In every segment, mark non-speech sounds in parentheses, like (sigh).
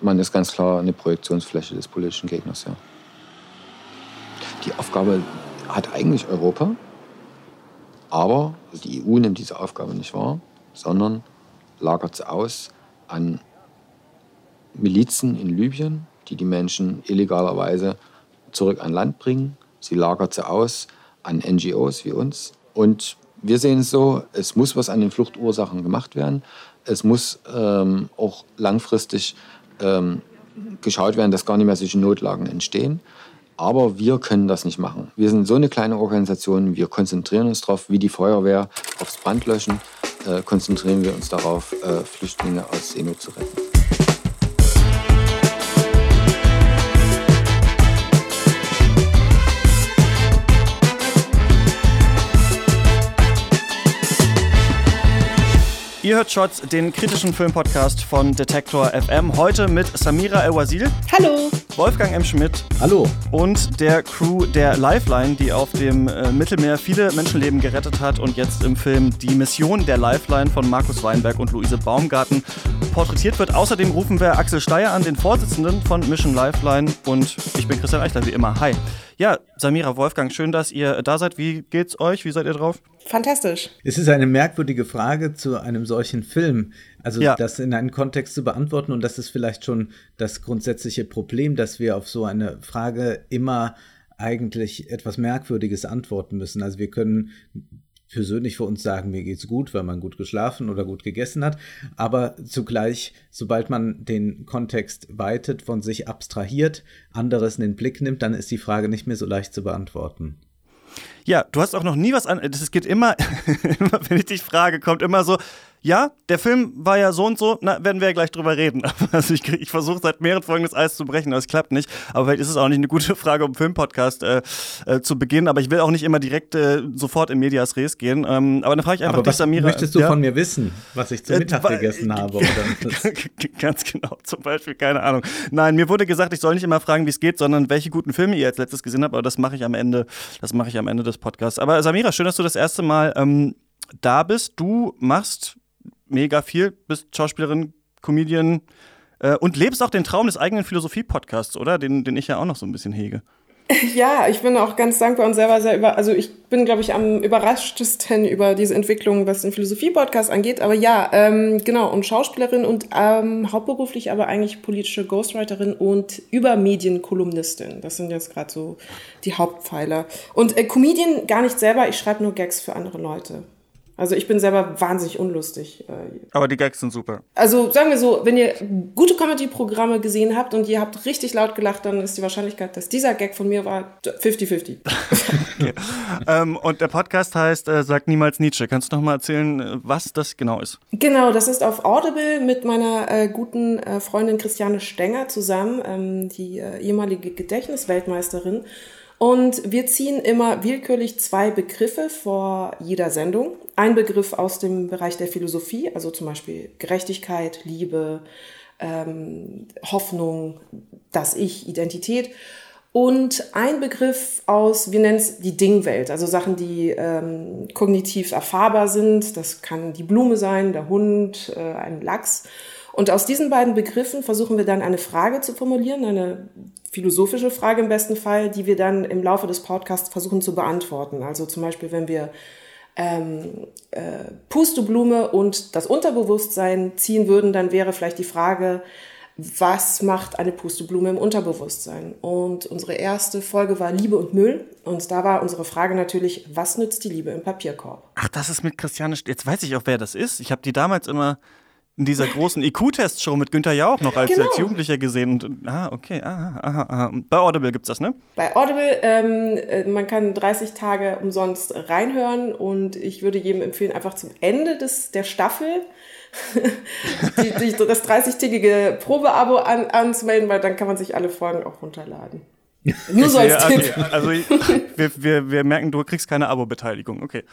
man ist ganz klar eine Projektionsfläche des politischen Gegners, ja. Die Aufgabe hat eigentlich Europa, aber die EU nimmt diese Aufgabe nicht wahr, sondern lagert sie aus an Milizen in Libyen, die die Menschen illegalerweise zurück an Land bringen. Sie lagert sie aus an NGOs wie uns. Und wir sehen es so, es muss was an den Fluchtursachen gemacht werden. Es muss ähm, auch langfristig ähm, geschaut werden, dass gar nicht mehr solche Notlagen entstehen. Aber wir können das nicht machen. Wir sind so eine kleine Organisation, wir konzentrieren uns darauf, wie die Feuerwehr aufs Brandlöschen, äh, konzentrieren wir uns darauf, äh, Flüchtlinge aus Seenot zu retten. Ihr hört Shots, den kritischen Filmpodcast von Detektor FM. Heute mit Samira El-Wazil. Hallo. Wolfgang M. Schmidt. Hallo. Und der Crew der Lifeline, die auf dem äh, Mittelmeer viele Menschenleben gerettet hat und jetzt im Film Die Mission der Lifeline von Markus Weinberg und Luise Baumgarten porträtiert wird. Außerdem rufen wir Axel Steyer an, den Vorsitzenden von Mission Lifeline. Und ich bin Christian Eichler, wie immer. Hi. Ja, Samira, Wolfgang, schön, dass ihr da seid. Wie geht's euch? Wie seid ihr drauf? Fantastisch. Es ist eine merkwürdige Frage zu einem solchen Film. Also ja. das in einen Kontext zu beantworten und das ist vielleicht schon das grundsätzliche Problem, dass wir auf so eine Frage immer eigentlich etwas Merkwürdiges antworten müssen. Also wir können persönlich für uns sagen, mir geht's gut, weil man gut geschlafen oder gut gegessen hat. Aber zugleich, sobald man den Kontext weitet, von sich abstrahiert, anderes in den Blick nimmt, dann ist die Frage nicht mehr so leicht zu beantworten. Ja, du hast auch noch nie was an. Das geht immer, (laughs) immer, wenn ich dich frage, kommt immer so, ja, der Film war ja so und so, na, werden wir ja gleich drüber reden. (laughs) Also ich, ich versuche seit mehreren Folgen das Eis zu brechen, aber es klappt nicht. Aber vielleicht ist es auch nicht eine gute (laughs) Frage, um Filmpodcast äh, äh, zu beginnen. Aber ich will auch nicht immer direkt äh, sofort in Medias Res gehen. Ähm, aber dann frage ich einfach aber dich, was Samira. Möchtest du ja? von mir wissen, was ich zu äh, Mittag gegessen habe? (laughs) Ganz genau, zum Beispiel, keine Ahnung. Nein, mir wurde gesagt, ich soll nicht immer fragen, wie es geht, sondern welche guten Filme ihr als letztes gesehen habt. Aber das mache ich am Ende, das mache ich am Ende des Podcasts. Aber Samira, schön, dass du das erste Mal ähm, da bist. Du machst mega viel, bist Schauspielerin, Comedian äh, und lebst auch den Traum des eigenen Philosophie-Podcasts, oder? Den, den ich ja auch noch so ein bisschen hege. (laughs) Ja, ich bin auch ganz dankbar und selber sehr über, also ich bin, glaube ich, am überraschtesten über diese Entwicklung, was den Philosophie-Podcast angeht. Aber ja, ähm, genau, und Schauspielerin und ähm, hauptberuflich aber eigentlich politische Ghostwriterin und Übermedienkolumnistin. Das sind jetzt gerade so die Hauptpfeiler. Und äh, Comedian gar nicht selber, ich schreibe nur Gags für andere Leute. Also ich bin selber wahnsinnig unlustig. Äh. Aber die Gags sind super. Also sagen wir so, wenn ihr gute Comedy-Programme gesehen habt und ihr habt richtig laut gelacht, dann ist die Wahrscheinlichkeit, dass dieser Gag von mir war 50-50. (laughs) okay. ähm, und der Podcast heißt äh, Sag niemals Nietzsche. Kannst du noch mal erzählen, was das genau ist? Genau, das ist auf Audible mit meiner äh, guten äh, Freundin Christiane Stenger zusammen, ähm, die äh, ehemalige Gedächtnisweltmeisterin. Und wir ziehen immer willkürlich zwei Begriffe vor jeder Sendung. Ein Begriff aus dem Bereich der Philosophie, also zum Beispiel Gerechtigkeit, Liebe, ähm, Hoffnung, das Ich, Identität. Und ein Begriff aus, wir nennen es die Dingwelt, also Sachen, die ähm, kognitiv erfahrbar sind. Das kann die Blume sein, der Hund, äh, ein Lachs. Und aus diesen beiden Begriffen versuchen wir dann eine Frage zu formulieren, eine philosophische Frage im besten Fall, die wir dann im Laufe des Podcasts versuchen zu beantworten. Also zum Beispiel, wenn wir ähm, äh, Pusteblume und das Unterbewusstsein ziehen würden, dann wäre vielleicht die Frage, was macht eine Pusteblume im Unterbewusstsein? Und unsere erste Folge war Liebe und Müll. Und da war unsere Frage natürlich, was nützt die Liebe im Papierkorb? Ach, das ist mit Christiane. Jetzt weiß ich auch, wer das ist. Ich habe die damals immer in dieser großen IQ-Test-Show mit Günther Jauch noch als, genau. als Jugendlicher gesehen. Und, ah, okay. Aha, aha, aha. Bei Audible gibt es das, ne? Bei Audible, ähm, äh, man kann 30 Tage umsonst reinhören und ich würde jedem empfehlen, einfach zum Ende des, der Staffel (laughs) die, die, das 30-tägige Probeabo an, anzumelden, weil dann kann man sich alle Folgen auch runterladen. (laughs) Nur so als Tipp. Also, also wir, wir, wir merken, du kriegst keine Abo-Beteiligung. Okay.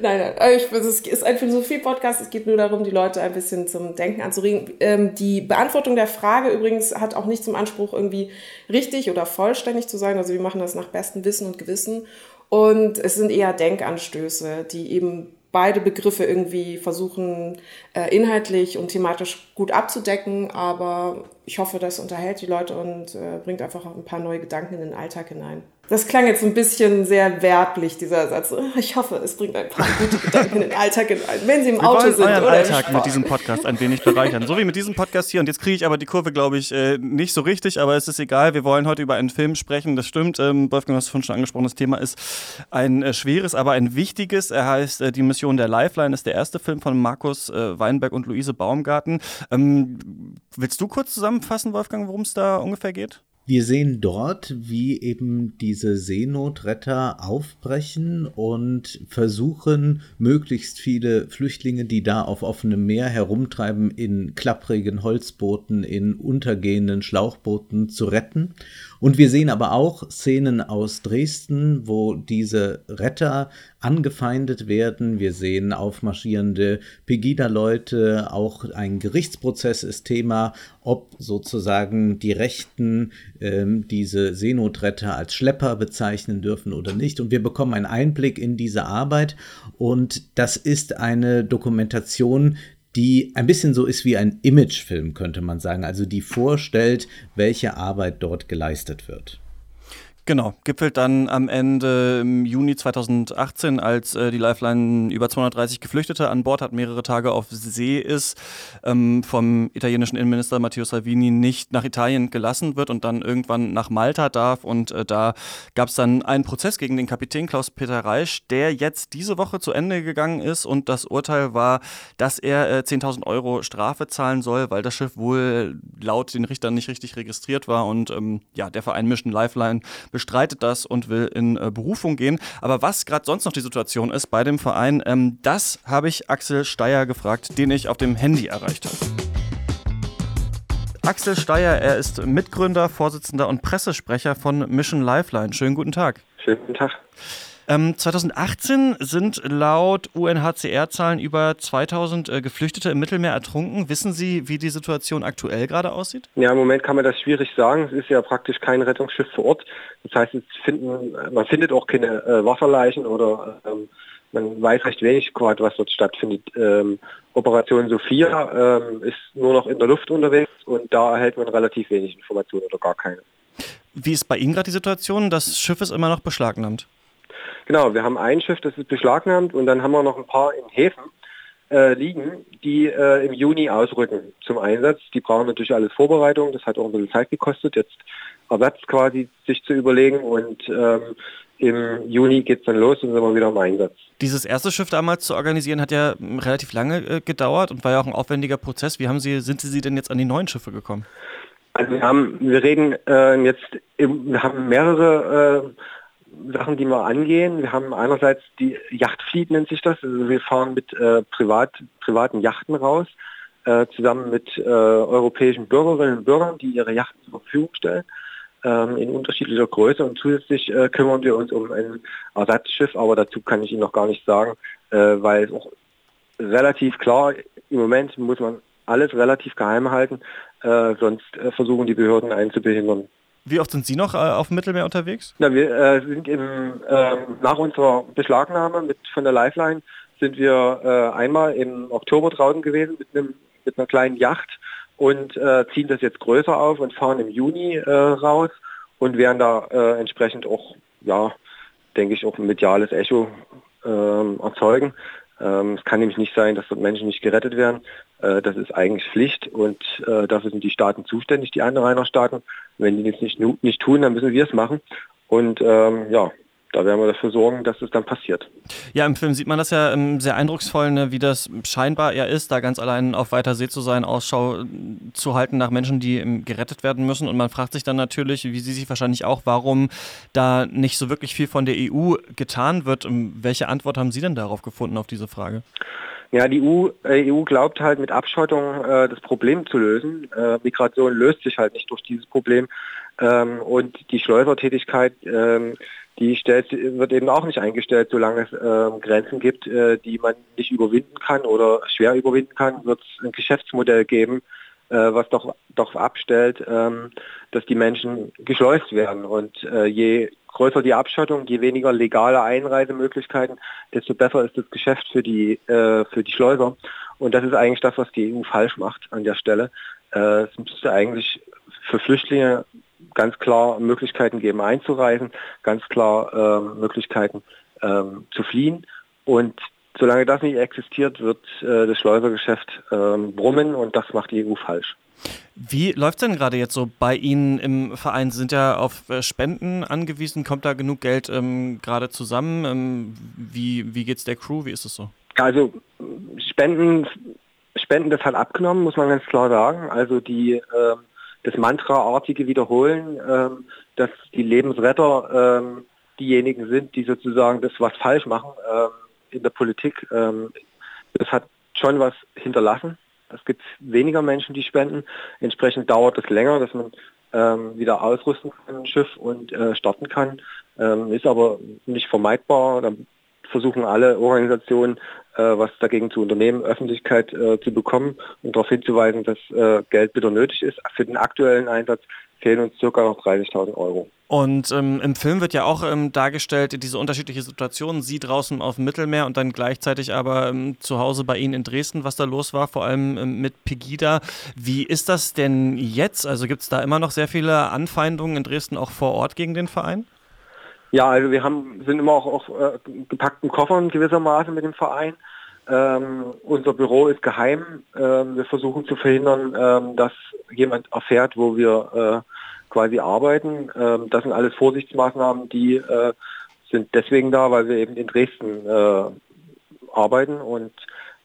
Nein, nein. Ich, es ist ein Philosophie-Podcast. Es geht nur darum, die Leute ein bisschen zum Denken anzuregen. Ähm, die Beantwortung der Frage übrigens hat auch nicht zum Anspruch, irgendwie richtig oder vollständig zu sein. Also wir machen das nach bestem Wissen und Gewissen. Und es sind eher Denkanstöße, die eben beide Begriffe irgendwie versuchen, äh, inhaltlich und thematisch gut abzudecken. Aber ich hoffe, das unterhält die Leute und äh, bringt einfach ein paar neue Gedanken in den Alltag hinein. Das klang jetzt ein bisschen sehr werblich, dieser Satz. Ich hoffe, es bringt ein paar gute Gedanken in den Alltag hinein, wenn Sie im Wir Auto sind euren oder Alltag mit diesem Podcast ein wenig bereichern. So wie mit diesem Podcast hier. Und jetzt kriege ich aber die Kurve, glaube ich, äh, nicht so richtig, aber es ist egal. Wir wollen heute über einen Film sprechen. Das stimmt. Ähm, Wolfgang, du hast vorhin schon angesprochen, das Thema ist ein äh, schweres, aber ein wichtiges. Er heißt äh, Die Mission der Lifeline, ist der erste Film von Markus Weinberg und Luise Baumgarten. Ähm, willst du kurz zusammenfassen, Wolfgang, worum es da ungefähr geht? Wir sehen dort, wie eben diese Seenotretter aufbrechen und versuchen, möglichst viele Flüchtlinge, die da auf offenem Meer herumtreiben, in klapprigen Holzbooten, in untergehenden Schlauchbooten zu retten. Und wir sehen aber auch Szenen aus Dresden, wo diese Retter angefeindet werden. Wir sehen aufmarschierende Pegida-Leute. Auch ein Gerichtsprozess ist Thema, ob sozusagen die Rechten ähm, diese Seenotretter als Schlepper bezeichnen dürfen oder nicht. Und wir bekommen einen Einblick in diese Arbeit. Und das ist eine Dokumentation, die ein bisschen so ist wie ein Imagefilm, könnte man sagen, also die vorstellt, welche Arbeit dort geleistet wird. Genau, gipfelt dann am Ende im Juni 2018, als äh, die Lifeline über 230 Geflüchtete an Bord hat, mehrere Tage auf See ist, ähm, vom italienischen Innenminister Matteo Salvini nicht nach Italien gelassen wird und dann irgendwann nach Malta darf. Und äh, da gab es dann einen Prozess gegen den Kapitän Klaus-Peter Reisch, der jetzt diese Woche zu Ende gegangen ist. Und das Urteil war, dass er äh, 10.000 Euro Strafe zahlen soll, weil das Schiff wohl laut den Richtern nicht richtig registriert war. Und ähm, ja, der Verein Mission Lifeline bestreitet das und will in äh, Berufung gehen. Aber was gerade sonst noch die Situation ist bei dem Verein, ähm, das habe ich Axel Steyer gefragt, den ich auf dem Handy erreicht habe. Axel Steyer, er ist Mitgründer, Vorsitzender und Pressesprecher von Mission Lifeline. Schönen guten Tag. Schönen guten Tag. Ähm, 2018 sind laut UNHCR-Zahlen über 2000 äh, Geflüchtete im Mittelmeer ertrunken. Wissen Sie, wie die Situation aktuell gerade aussieht? Ja, im Moment kann man das schwierig sagen. Es ist ja praktisch kein Rettungsschiff vor Ort. Das heißt, finden, man findet auch keine äh, Wasserleichen oder ähm, man weiß recht wenig gerade, was dort stattfindet. Ähm, Operation Sophia ähm, ist nur noch in der Luft unterwegs und da erhält man relativ wenig Informationen oder gar keine. Wie ist bei Ihnen gerade die Situation? Das Schiff ist immer noch beschlagnahmt. Genau, wir haben ein Schiff, das ist beschlagnahmt und dann haben wir noch ein paar in Häfen äh, liegen, die äh, im Juni ausrücken zum Einsatz. Die brauchen natürlich alles Vorbereitung, das hat auch ein bisschen Zeit gekostet, jetzt Ersatz quasi sich zu überlegen und ähm, im Juni geht es dann los und sind wir wieder im Einsatz. Dieses erste Schiff damals zu organisieren hat ja relativ lange äh, gedauert und war ja auch ein aufwendiger Prozess. Wie haben Sie, sind Sie denn jetzt an die neuen Schiffe gekommen? Also wir haben, wir reden äh, jetzt, wir haben mehrere äh, Sachen, die wir angehen. Wir haben einerseits die Yachtfleet nennt sich das. Also wir fahren mit äh, privat, privaten Yachten raus, äh, zusammen mit äh, europäischen Bürgerinnen und Bürgern, die ihre Yachten zur Verfügung stellen, ähm, in unterschiedlicher Größe. Und zusätzlich äh, kümmern wir uns um ein Ersatzschiff, aber dazu kann ich Ihnen noch gar nicht sagen, äh, weil es auch relativ klar, im Moment muss man alles relativ geheim halten, äh, sonst versuchen die Behörden einen zu behindern. Wie oft sind Sie noch äh, auf dem Mittelmeer unterwegs? Na, wir äh, sind im, äh, nach unserer Beschlagnahme mit, von der Lifeline sind wir äh, einmal im Oktober draußen gewesen mit, einem, mit einer kleinen Yacht und äh, ziehen das jetzt größer auf und fahren im Juni äh, raus und werden da entsprechend auch, ja, denke ich, auch ein mediales Echo ähm, erzeugen. Ähm, es kann nämlich nicht sein, dass dort Menschen nicht gerettet werden. Äh, das ist eigentlich Pflicht und äh, dafür sind die Staaten zuständig, die Anrainerstaaten. Wenn die das nicht, nicht tun, dann müssen wir es machen. Und ähm, ja, da werden wir dafür sorgen, dass es dann passiert. Ja, im Film sieht man das ja ähm, sehr eindrucksvoll, ne, wie das scheinbar er ist, da ganz allein auf weiter See zu sein, Ausschau äh, zu halten nach Menschen, die ähm, gerettet werden müssen. Und man fragt sich dann natürlich, wie Sie sich wahrscheinlich auch, warum da nicht so wirklich viel von der EU getan wird. Ähm, welche Antwort haben Sie denn darauf gefunden, auf diese Frage? Ja, die EU, äh, EU glaubt halt mit Abschottung äh, das Problem zu lösen. Äh, Migration löst sich halt nicht durch dieses Problem. Ähm, und die Schleusertätigkeit, die stellt, wird eben auch nicht eingestellt, solange es äh, Grenzen gibt, äh, die man nicht überwinden kann oder schwer überwinden kann, wird es ein Geschäftsmodell geben, äh, was doch, doch abstellt, ähm, dass die Menschen geschleust werden. Und äh, je größer die Abschottung, je weniger legale Einreisemöglichkeiten, desto besser ist das Geschäft für die, äh, für die Schleuser. Und das ist eigentlich das, was die EU falsch macht an der Stelle. Äh, es müsste eigentlich für Flüchtlinge ganz klar Möglichkeiten geben einzureisen, ganz klar äh, Möglichkeiten ähm, zu fliehen. Und solange das nicht existiert, wird äh, das Schleusergeschäft ähm, brummen und das macht die EU falsch. Wie läuft es denn gerade jetzt so bei Ihnen im Verein? Sie sind ja auf äh, Spenden angewiesen. Kommt da genug Geld ähm, gerade zusammen? Ähm, wie wie geht es der Crew? Wie ist es so? Also Spenden, Spenden, das hat abgenommen, muss man ganz klar sagen. Also die äh, das Mantra-artige Wiederholen, äh, dass die Lebensretter äh, diejenigen sind, die sozusagen das was falsch machen äh, in der Politik. Ähm, das hat schon was hinterlassen. Es gibt weniger Menschen, die spenden. Entsprechend dauert es länger, dass man ähm, wieder ausrüsten kann, ein Schiff und äh, starten kann. Ähm, ist aber nicht vermeidbar. Da versuchen alle Organisationen, äh, was dagegen zu unternehmen, Öffentlichkeit äh, zu bekommen und darauf hinzuweisen, dass äh, Geld bitter nötig ist. Für den aktuellen Einsatz fehlen uns circa noch 30.000 Euro. Und ähm, im Film wird ja auch ähm, dargestellt, diese unterschiedliche Situation, sie draußen auf dem Mittelmeer und dann gleichzeitig aber ähm, zu Hause bei Ihnen in Dresden, was da los war, vor allem ähm, mit Pegida. Wie ist das denn jetzt? Also gibt es da immer noch sehr viele Anfeindungen in Dresden auch vor Ort gegen den Verein? Ja, also wir haben, sind immer auch auf äh, gepackten Koffern gewissermaßen mit dem Verein. Ähm, unser Büro ist geheim. Ähm, wir versuchen zu verhindern, ähm, dass jemand erfährt, wo wir äh, quasi arbeiten. Ähm, das sind alles Vorsichtsmaßnahmen, die äh, sind deswegen da, weil wir eben in Dresden äh, arbeiten und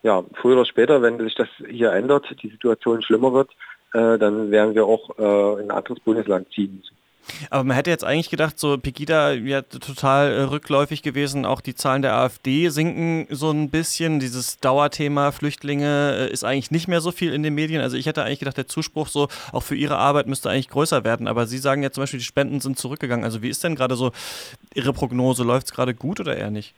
ja, früher oder später, wenn sich das hier ändert, die Situation schlimmer wird, äh, dann werden wir auch äh, in ein anderes Bundesland ziehen müssen. Aber man hätte jetzt eigentlich gedacht, so Pegida ja total äh, rückläufig gewesen. Auch die Zahlen der AfD sinken so ein bisschen. Dieses Dauerthema Flüchtlinge äh, ist eigentlich nicht mehr so viel in den Medien. Also ich hätte eigentlich gedacht, der Zuspruch so auch für Ihre Arbeit müsste eigentlich größer werden. Aber Sie sagen ja zum Beispiel, die Spenden sind zurückgegangen. Also wie ist denn gerade so Ihre Prognose? Läuft es gerade gut oder eher nicht?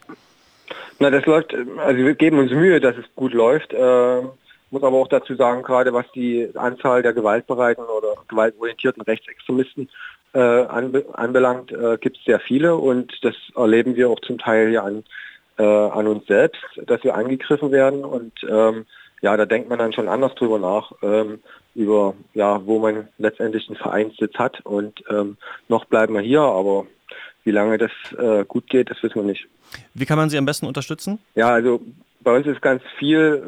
Na, das läuft, also wir geben uns Mühe, dass es gut läuft. Äh, muss aber auch dazu sagen, gerade was die Anzahl der gewaltbereiten oder gewaltorientierten Rechtsextremisten äh, anbe anbelangt, äh, gibt es sehr viele und das erleben wir auch zum Teil hier an, äh, an uns selbst, dass wir angegriffen werden und ähm, ja, da denkt man dann schon anders drüber nach, ähm, über ja, wo man letztendlich einen Vereinssitz hat und ähm, noch bleiben wir hier, aber wie lange das äh, gut geht, das wissen wir nicht. Wie kann man Sie am besten unterstützen? Ja, also bei uns ist ganz viel,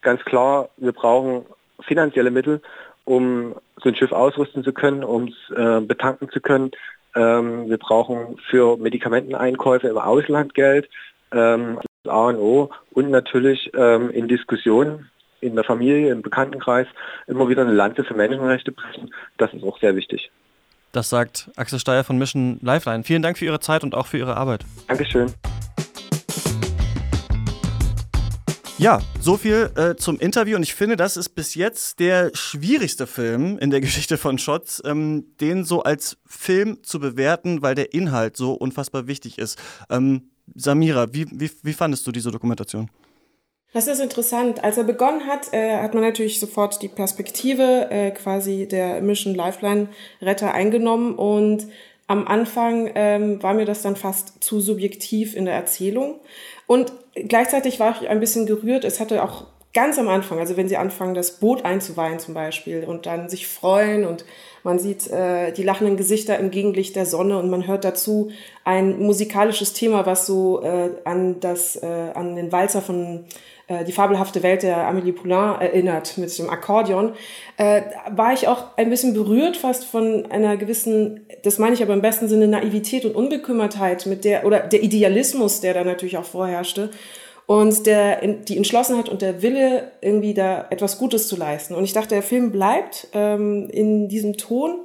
ganz klar, wir brauchen finanzielle Mittel um so ein Schiff ausrüsten zu können, um es äh, betanken zu können. Ähm, wir brauchen für Medikamenteneinkäufe im Ausland Geld, ähm, A und O und natürlich ähm, in Diskussionen in der Familie, im Bekanntenkreis immer wieder eine Lanze für Menschenrechte brechen. Das ist auch sehr wichtig. Das sagt Axel Steyer von Mission Lifeline. Vielen Dank für Ihre Zeit und auch für Ihre Arbeit. Dankeschön. Ja, so viel äh, zum Interview und ich finde, das ist bis jetzt der schwierigste Film in der (laughs) Geschichte von Shots, ähm, den so als Film zu bewerten, weil der Inhalt so unfassbar wichtig ist. Ähm, Samira, wie, wie, wie fandest du diese Dokumentation? Das ist interessant. Als er begonnen hat, äh, hat man natürlich sofort die Perspektive äh, quasi der Mission Lifeline Retter eingenommen und am Anfang ähm, war mir das dann fast zu subjektiv in der Erzählung. Und gleichzeitig war ich ein bisschen gerührt. Es hatte auch ganz am Anfang, also wenn sie anfangen, das Boot einzuweihen zum Beispiel und dann sich freuen und man sieht äh, die lachenden Gesichter im Gegenlicht der Sonne und man hört dazu ein musikalisches Thema, was so äh, an das äh, an den Walzer von äh, die fabelhafte Welt der Amélie Poulain erinnert mit dem Akkordeon, äh, war ich auch ein bisschen berührt fast von einer gewissen, das meine ich aber im besten Sinne, Naivität und Unbekümmertheit mit der, oder der Idealismus, der da natürlich auch vorherrschte. Und der, die Entschlossenheit und der Wille, irgendwie da etwas Gutes zu leisten. Und ich dachte, der Film bleibt ähm, in diesem Ton.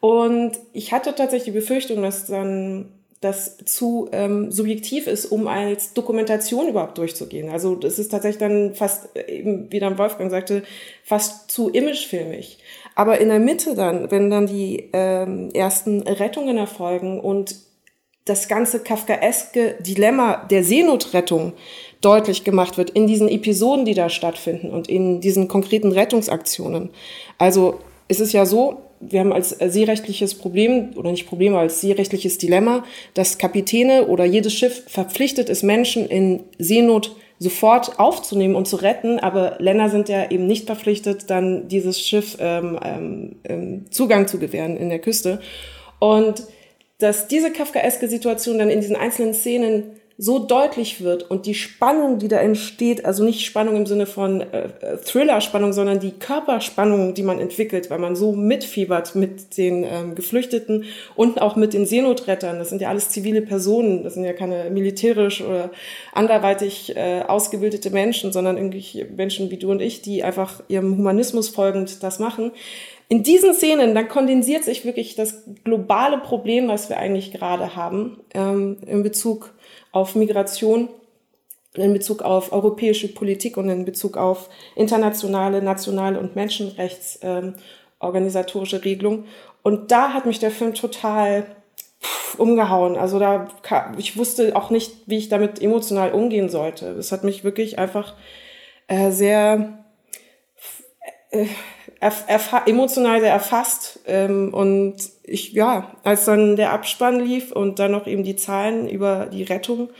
Und ich hatte tatsächlich die Befürchtung, dass dann das zu ähm, subjektiv ist, um als Dokumentation überhaupt durchzugehen. Also das ist tatsächlich dann fast, eben wie dann Wolfgang sagte, fast zu imagefilmig. Aber in der Mitte dann, wenn dann die ähm, ersten Rettungen erfolgen und das ganze kafkaeske Dilemma der Seenotrettung deutlich gemacht wird in diesen Episoden, die da stattfinden und in diesen konkreten Rettungsaktionen. Also es ist ja so, wir haben als seerechtliches Problem oder nicht Problem, aber als seerechtliches Dilemma, dass Kapitäne oder jedes Schiff verpflichtet ist, Menschen in Seenot sofort aufzunehmen und zu retten, aber Länder sind ja eben nicht verpflichtet, dann dieses Schiff ähm, ähm, ähm Zugang zu gewähren in der Küste. Und dass diese kafkaeske Situation dann in diesen einzelnen Szenen so deutlich wird und die Spannung, die da entsteht, also nicht Spannung im Sinne von äh, Thriller-Spannung, sondern die Körperspannung, die man entwickelt, weil man so mitfiebert mit den ähm, Geflüchteten und auch mit den Seenotrettern. Das sind ja alles zivile Personen, das sind ja keine militärisch oder anderweitig äh, ausgebildete Menschen, sondern irgendwie Menschen wie du und ich, die einfach ihrem Humanismus folgend das machen. In diesen Szenen, dann kondensiert sich wirklich das globale Problem, was wir eigentlich gerade haben, ähm, in Bezug auf Migration, in Bezug auf europäische Politik und in Bezug auf internationale, nationale und Menschenrechtsorganisatorische ähm, Regelungen. Und da hat mich der Film total umgehauen. Also da, ich wusste auch nicht, wie ich damit emotional umgehen sollte. Es hat mich wirklich einfach äh, sehr äh, emotional sehr erfasst. Ähm, und ich, ja, als dann der Abspann lief und dann noch eben die Zahlen über die Rettung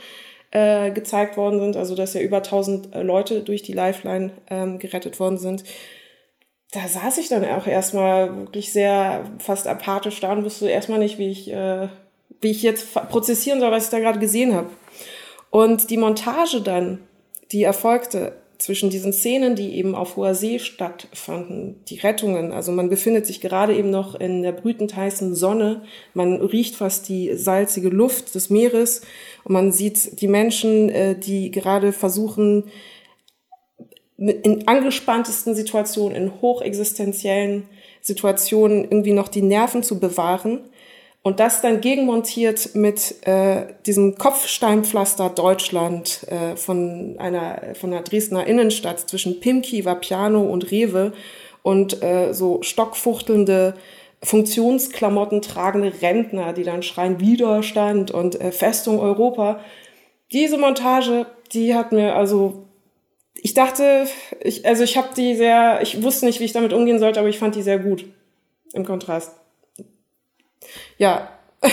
äh, gezeigt worden sind, also dass ja über 1000 äh, Leute durch die Lifeline ähm, gerettet worden sind, da saß ich dann auch erstmal wirklich sehr fast apathisch da und wusste erstmal nicht, wie ich, äh, wie ich jetzt prozessieren soll, was ich da gerade gesehen habe. Und die Montage dann, die erfolgte, zwischen diesen Szenen, die eben auf hoher See stattfanden, die Rettungen, also man befindet sich gerade eben noch in der brütend heißen Sonne, man riecht fast die salzige Luft des Meeres. Und man sieht die Menschen, äh, die gerade versuchen, in angespanntesten Situationen, in hochexistenziellen Situationen irgendwie noch die Nerven zu bewahren und das dann gegenmontiert mit äh, diesem Kopfsteinpflaster Deutschland äh, von einer von der Dresdner Innenstadt zwischen Pimki, Vapiano und Rewe und äh, so stockfuchtelnde Funktionsklamotten tragende Rentner, die dann schreien Widerstand und äh, Festung Europa. Diese Montage, die hat mir also ich dachte, ich, also ich habe die sehr, ich wusste nicht, wie ich damit umgehen sollte, aber ich fand die sehr gut im Kontrast. Ja. (laughs)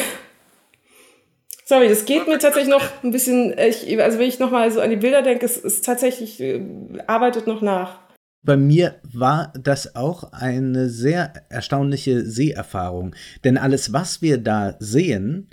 Sorry, das geht mir tatsächlich noch ein bisschen, ich, also wenn ich nochmal so an die Bilder denke, es ist tatsächlich, äh, arbeitet noch nach. Bei mir war das auch eine sehr erstaunliche Seherfahrung. Denn alles, was wir da sehen,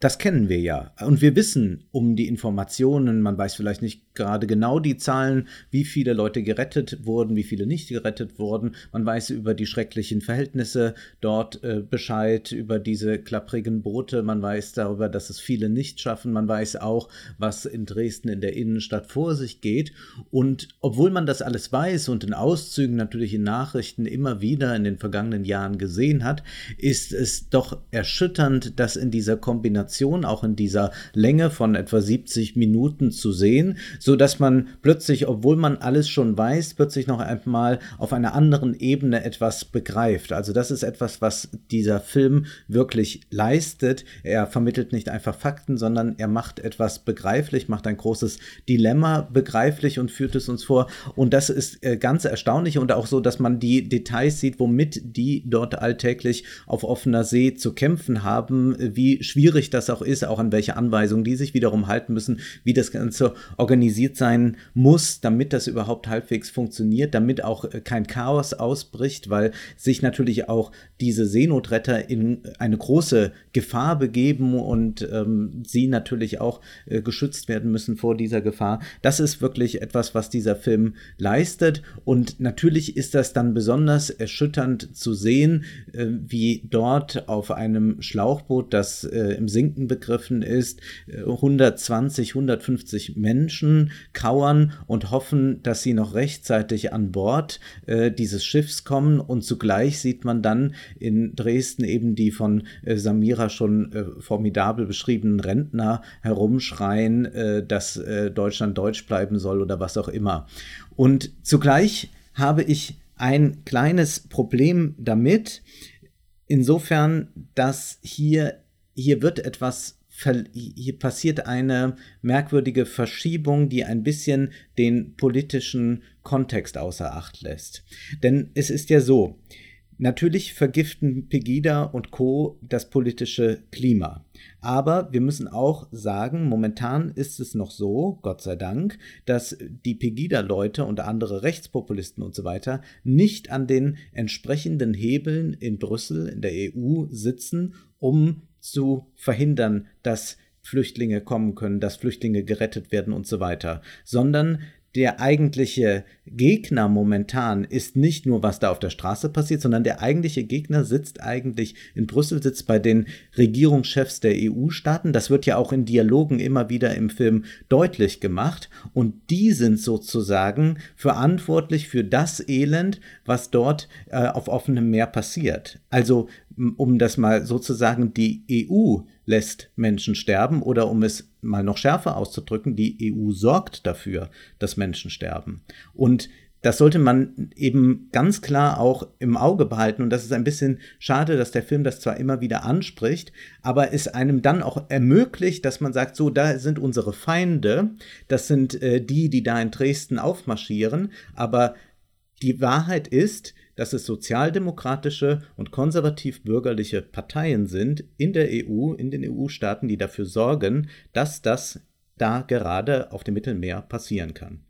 das kennen wir ja. Und wir wissen um die Informationen. Man weiß vielleicht nicht gerade genau die Zahlen, wie viele Leute gerettet wurden, wie viele nicht gerettet wurden. Man weiß über die schrecklichen Verhältnisse dort äh, Bescheid, über diese klapprigen Boote. Man weiß darüber, dass es viele nicht schaffen. Man weiß auch, was in Dresden in der Innenstadt vor sich geht. Und obwohl man das alles weiß und in Auszügen natürlich in Nachrichten immer wieder in den vergangenen Jahren gesehen hat, ist es doch erschütternd, dass in dieser Kombination, auch in dieser Länge von etwa 70 Minuten zu sehen, so dass man plötzlich, obwohl man alles schon weiß, plötzlich noch einmal auf einer anderen Ebene etwas begreift. Also das ist etwas, was dieser Film wirklich leistet. Er vermittelt nicht einfach Fakten, sondern er macht etwas begreiflich, macht ein großes Dilemma begreiflich und führt es uns vor. Und das ist äh, ganz erstaunlich und auch so, dass man die Details sieht, womit die dort alltäglich auf offener See zu kämpfen haben, wie schwierig das auch ist, auch an welche Anweisungen die sich wiederum halten müssen, wie das Ganze organisiert sein muss, damit das überhaupt halbwegs funktioniert, damit auch äh, kein Chaos ausbricht, weil sich natürlich auch diese Seenotretter in eine große Gefahr begeben und ähm, sie natürlich auch äh, geschützt werden müssen vor dieser Gefahr. Das ist wirklich etwas, was dieser Film leistet und natürlich ist das dann besonders erschütternd zu sehen, äh, wie dort auf einem Schlauchboot, das äh, im Sinken begriffen ist, 120, äh, 150 Menschen kauern und hoffen, dass sie noch rechtzeitig an Bord äh, dieses Schiffs kommen. Und zugleich sieht man dann in Dresden eben die von äh, Samira schon äh, formidabel beschriebenen Rentner herumschreien, äh, dass äh, Deutschland deutsch bleiben soll oder was auch immer. Und zugleich habe ich ein kleines Problem damit, insofern, dass hier, hier wird etwas hier passiert eine merkwürdige Verschiebung, die ein bisschen den politischen Kontext außer Acht lässt. Denn es ist ja so, Natürlich vergiften Pegida und Co. das politische Klima. Aber wir müssen auch sagen, momentan ist es noch so, Gott sei Dank, dass die Pegida-Leute und andere Rechtspopulisten und so weiter nicht an den entsprechenden Hebeln in Brüssel, in der EU sitzen, um zu verhindern, dass Flüchtlinge kommen können, dass Flüchtlinge gerettet werden und so weiter, sondern der eigentliche Gegner momentan ist nicht nur, was da auf der Straße passiert, sondern der eigentliche Gegner sitzt eigentlich in Brüssel, sitzt bei den Regierungschefs der EU-Staaten. Das wird ja auch in Dialogen immer wieder im Film deutlich gemacht. Und die sind sozusagen verantwortlich für das Elend, was dort äh, auf offenem Meer passiert. Also, um das mal sozusagen die EU lässt Menschen sterben oder um es mal noch schärfer auszudrücken, die EU sorgt dafür, dass Menschen sterben. Und das sollte man eben ganz klar auch im Auge behalten. Und das ist ein bisschen schade, dass der Film das zwar immer wieder anspricht, aber es einem dann auch ermöglicht, dass man sagt, so, da sind unsere Feinde, das sind äh, die, die da in Dresden aufmarschieren, aber die Wahrheit ist, dass es sozialdemokratische und konservativ-bürgerliche Parteien sind in der EU, in den EU-Staaten, die dafür sorgen, dass das da gerade auf dem Mittelmeer passieren kann.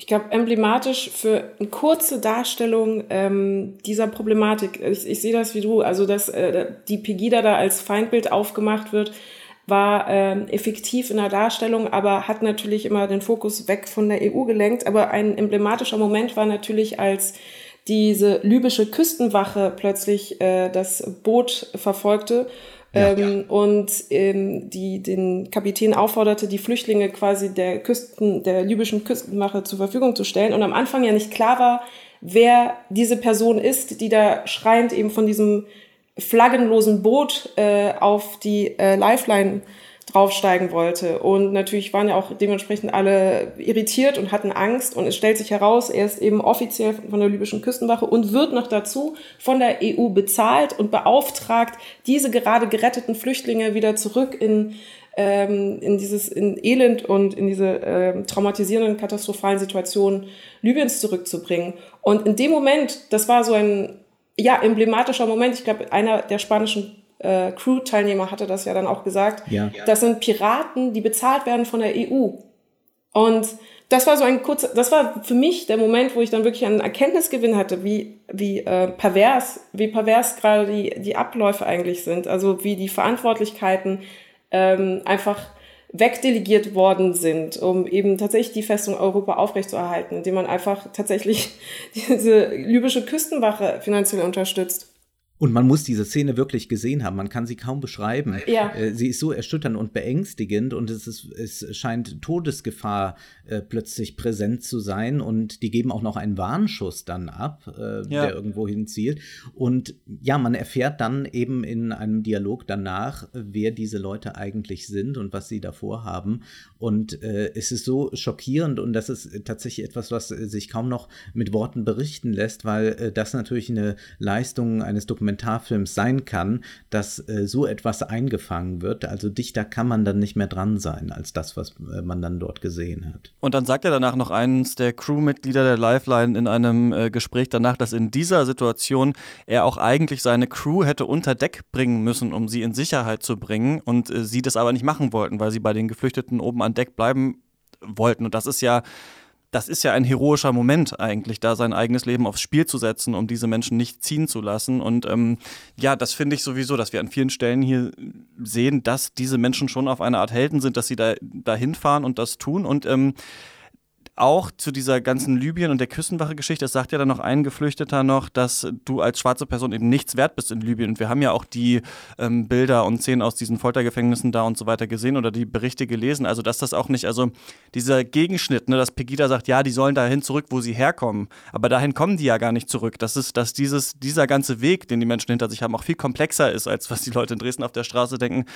Ich glaube, emblematisch für eine kurze Darstellung ähm, dieser Problematik, ich, ich sehe das wie du, also dass äh, die Pegida da als Feindbild aufgemacht wird, war äh, effektiv in der Darstellung, aber hat natürlich immer den Fokus weg von der EU gelenkt. Aber ein emblematischer Moment war natürlich, als diese libysche Küstenwache plötzlich äh, das Boot verfolgte ja, ähm, ja. und ähm, die den Kapitän aufforderte, die Flüchtlinge quasi der Küsten, der libyschen Küstenwache zur Verfügung zu stellen. Und am Anfang ja nicht klar war, wer diese Person ist, die da schreiend eben von diesem flaggenlosen Boot äh, auf die äh, Lifeline draufsteigen wollte. Und natürlich waren ja auch dementsprechend alle irritiert und hatten Angst. Und es stellt sich heraus, er ist eben offiziell von der libyschen Küstenwache und wird noch dazu von der EU bezahlt und beauftragt, diese gerade geretteten Flüchtlinge wieder zurück in ähm, in dieses in Elend und in diese ähm, traumatisierenden, katastrophalen Situationen Libyens zurückzubringen. Und in dem Moment, das war so ein ja, emblematischer Moment. Ich glaube, einer der spanischen äh, Crew-Teilnehmer hatte das ja dann auch gesagt. Ja. Das sind Piraten, die bezahlt werden von der EU. Und das war so ein kurzer, das war für mich der Moment, wo ich dann wirklich einen Erkenntnisgewinn hatte, wie, wie äh, pervers, wie pervers gerade die, die Abläufe eigentlich sind. Also wie die Verantwortlichkeiten ähm, einfach wegdelegiert worden sind, um eben tatsächlich die Festung Europa aufrechtzuerhalten, indem man einfach tatsächlich (laughs) diese libysche Küstenwache finanziell unterstützt. Und man muss diese Szene wirklich gesehen haben. Man kann sie kaum beschreiben. Ja. Äh, sie ist so erschütternd und beängstigend und es, ist, es scheint Todesgefahr äh, plötzlich präsent zu sein. Und die geben auch noch einen Warnschuss dann ab, äh, ja. der irgendwo hinzielt. Und ja, man erfährt dann eben in einem Dialog danach, wer diese Leute eigentlich sind und was sie davor haben. Und äh, es ist so schockierend und das ist tatsächlich etwas, was sich kaum noch mit Worten berichten lässt, weil äh, das natürlich eine Leistung eines Dokumentations Dokumentarfilms sein kann, dass äh, so etwas eingefangen wird. Also dichter kann man dann nicht mehr dran sein, als das, was äh, man dann dort gesehen hat. Und dann sagt er danach noch eines der Crewmitglieder der Lifeline in einem äh, Gespräch danach, dass in dieser Situation er auch eigentlich seine Crew hätte unter Deck bringen müssen, um sie in Sicherheit zu bringen und äh, sie das aber nicht machen wollten, weil sie bei den Geflüchteten oben an Deck bleiben wollten. Und das ist ja das ist ja ein heroischer Moment eigentlich, da sein eigenes Leben aufs Spiel zu setzen, um diese Menschen nicht ziehen zu lassen. Und ähm, ja, das finde ich sowieso, dass wir an vielen Stellen hier sehen, dass diese Menschen schon auf eine Art Helden sind, dass sie da dahin fahren und das tun. Und ähm, auch zu dieser ganzen Libyen- und der Küstenwache-Geschichte, es sagt ja dann noch ein Geflüchteter noch, dass du als schwarze Person eben nichts wert bist in Libyen. Und wir haben ja auch die ähm, Bilder und Szenen aus diesen Foltergefängnissen da und so weiter gesehen oder die Berichte gelesen. Also, dass das auch nicht, also dieser Gegenschnitt, ne, dass Pegida sagt, ja, die sollen dahin zurück, wo sie herkommen. Aber dahin kommen die ja gar nicht zurück. Das ist, dass dieses, dieser ganze Weg, den die Menschen hinter sich haben, auch viel komplexer ist, als was die Leute in Dresden auf der Straße denken.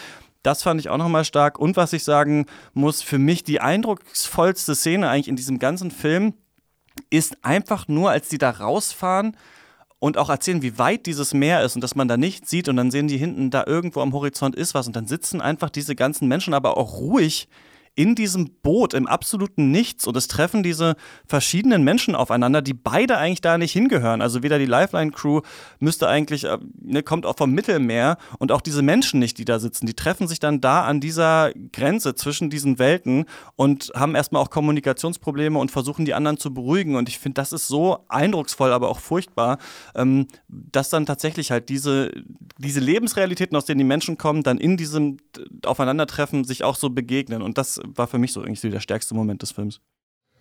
Das fand ich auch nochmal stark. Und was ich sagen muss, für mich die eindrucksvollste Szene eigentlich in diesem ganzen Film ist einfach nur, als die da rausfahren und auch erzählen, wie weit dieses Meer ist und dass man da nichts sieht und dann sehen die hinten da irgendwo am Horizont ist was und dann sitzen einfach diese ganzen Menschen aber auch ruhig in diesem Boot im absoluten Nichts und es treffen diese verschiedenen Menschen aufeinander, die beide eigentlich da nicht hingehören. Also weder die Lifeline-Crew müsste eigentlich, äh, ne, kommt auch vom Mittelmeer und auch diese Menschen nicht, die da sitzen, die treffen sich dann da an dieser Grenze zwischen diesen Welten und haben erstmal auch Kommunikationsprobleme und versuchen die anderen zu beruhigen. Und ich finde, das ist so eindrucksvoll, aber auch furchtbar, ähm, dass dann tatsächlich halt diese, diese Lebensrealitäten, aus denen die Menschen kommen, dann in diesem Aufeinandertreffen sich auch so begegnen. Und das war für mich so irgendwie der stärkste Moment des Films.